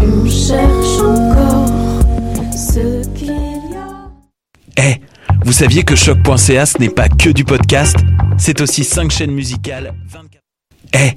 On cherche encore ce qu'il y a. Eh, vous saviez que choc.ca ce n'est pas que du podcast C'est aussi 5 chaînes musicales 24 Eh,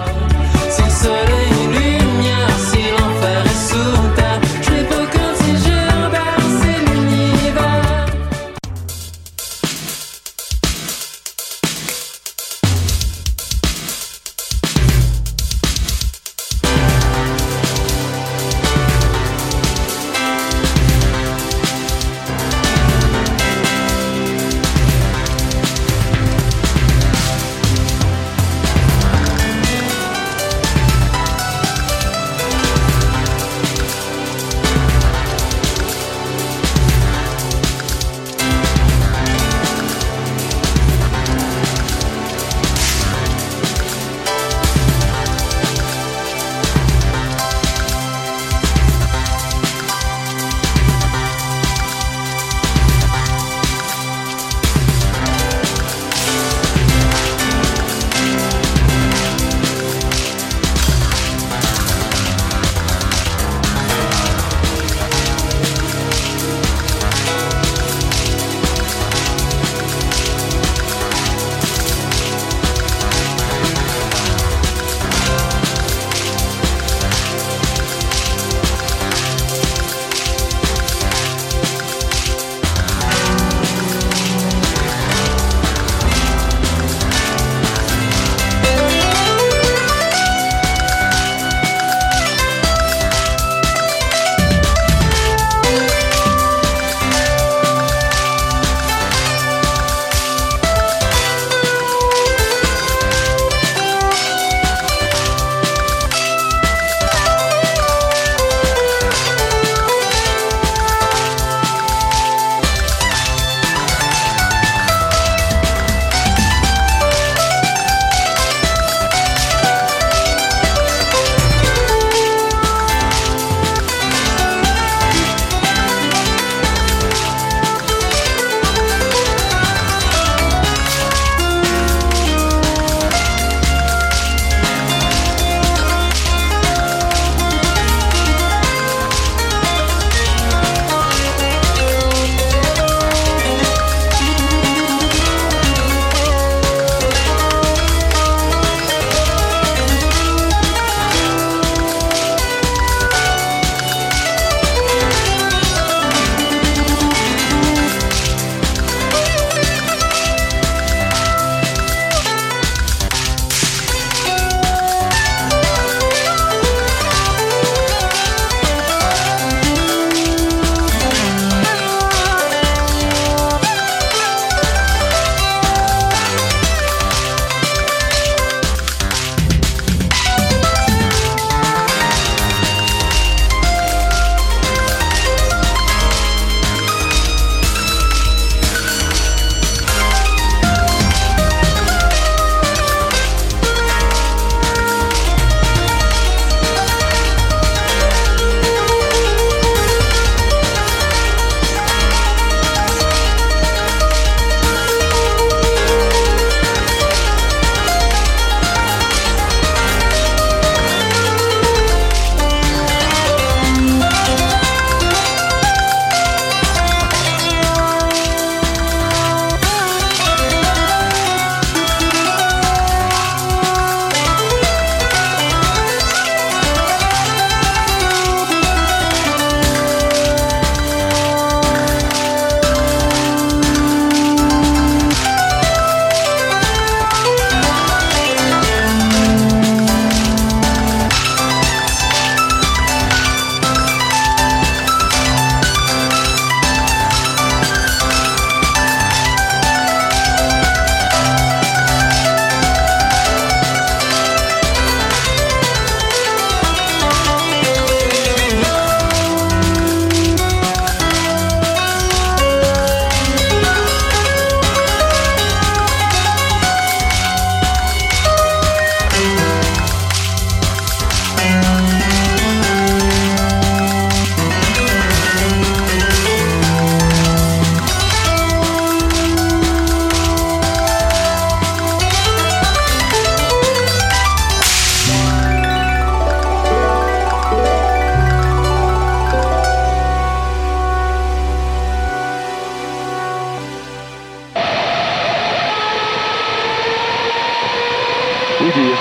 Oui dire.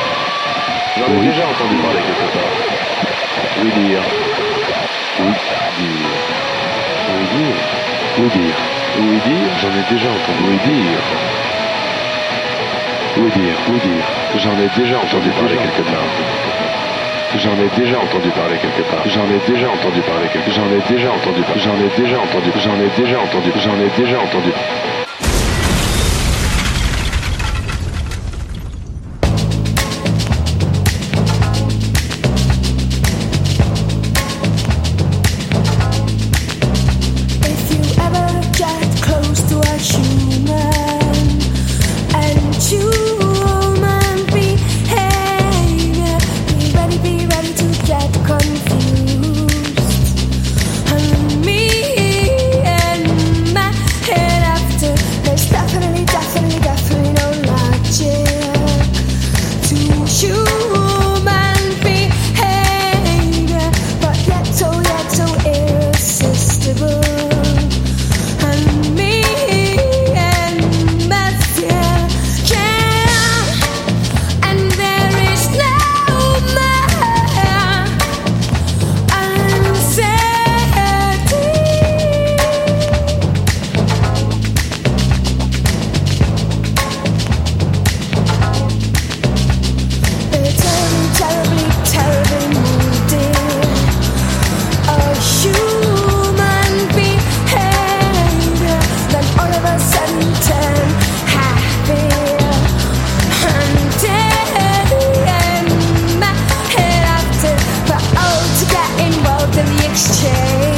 J'en ai oui. déjà entendu parler quelque part. Oui dire. Oui dire. Oui dire. Oui dire. Oui dire. J'en ai déjà entendu. Oui dire. Oui dire. Oui dire. J'en ai déjà entendu parler quelque part. J'en ai déjà entendu parler quelque part. J'en ai déjà entendu parler quelque part. J'en ai déjà entendu parler. J'en ai déjà entendu. J'en ai déjà entendu. J'en ai déjà entendu. In the exchange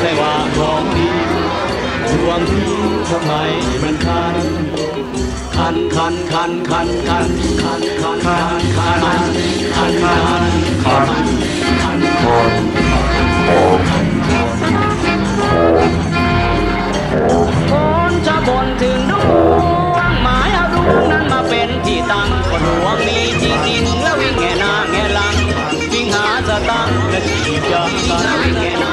ใครว่าของดีดวงที่ทำไมมันคันคันคันคันคันคันคันคันคันคันคันคันคันคันชอบบ่นถึงดวงหมายเอาดวงนั้นมาเป็นที่ตั้งก็ดวงมีจริงแล้ววิ่งแง่หน้าแง่หลังวิ่งหาสตังและขีดยากันวิ่งแง่หน้า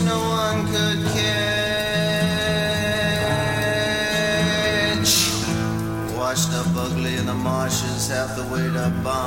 no one could catch. Washed up ugly in the marshes, half the weight of bombs.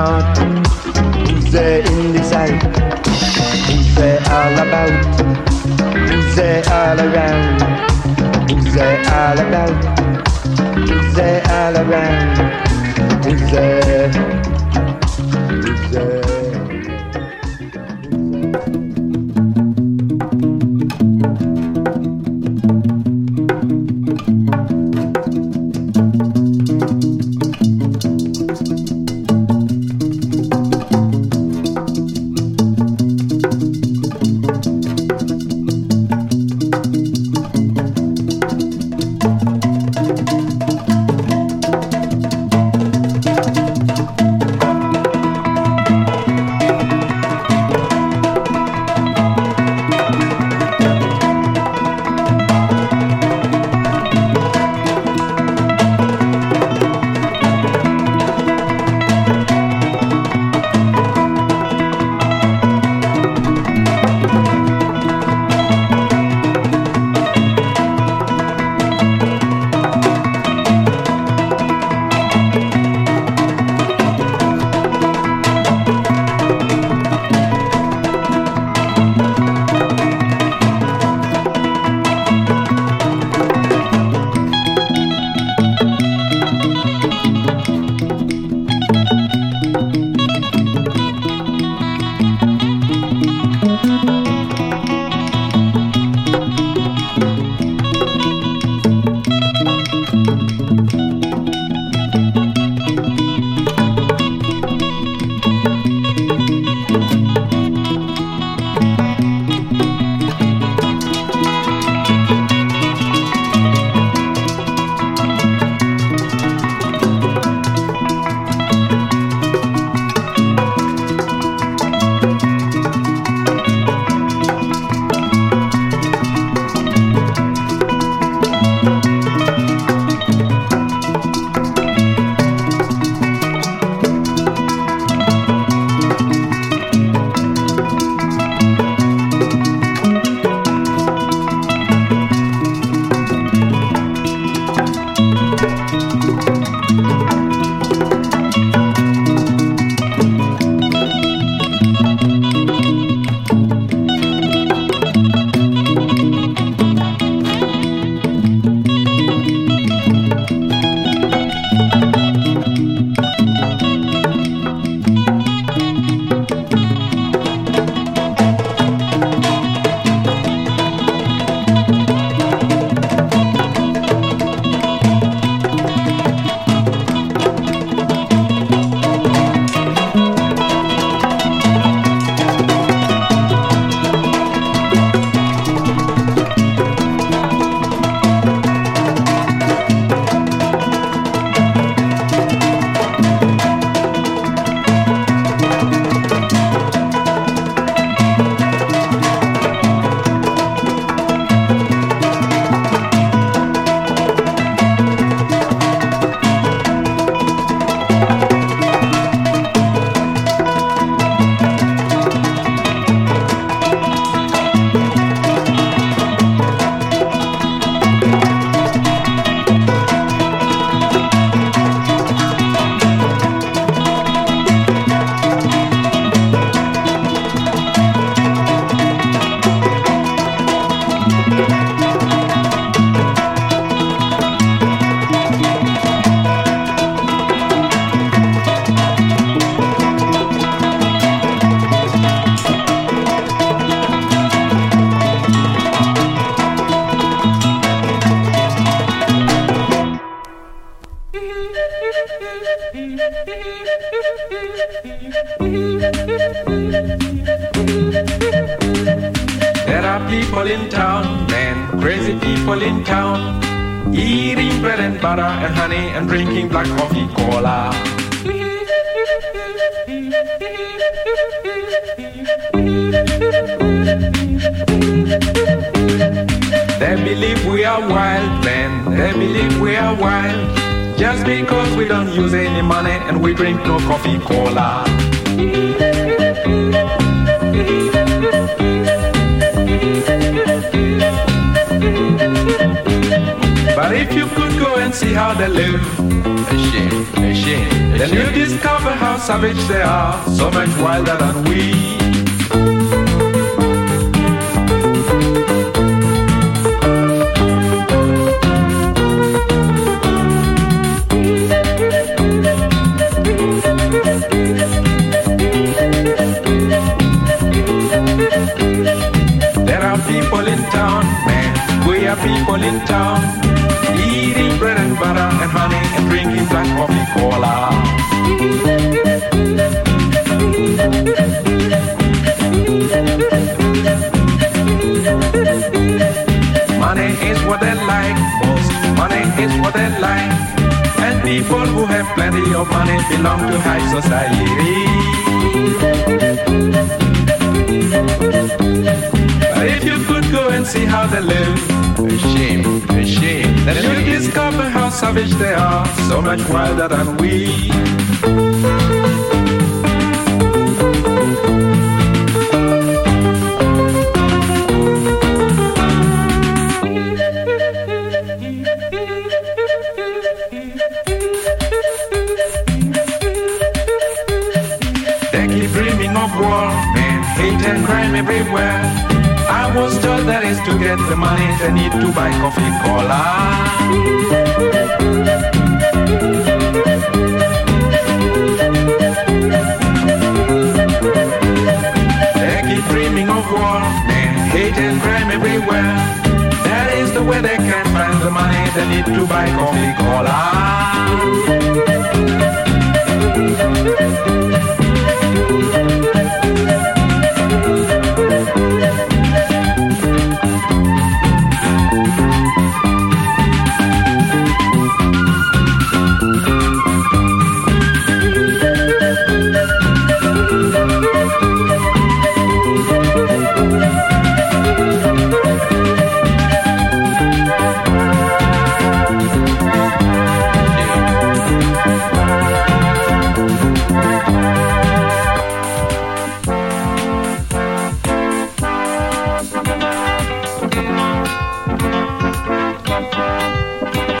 out. Who's there in the south? Who's there all about? Who's there all around? Who's there all about? Who's there all around? Who's there? Plenty money belong to high society. But if you could go and see how they live, a shame, a shame, then you discover how savage they are, so much wilder than we. crime everywhere. I was told that is to get the money they need to buy coffee cola. They keep dreaming of war and hate and crime everywhere. That is the way they can find the money they need to buy coffee cola.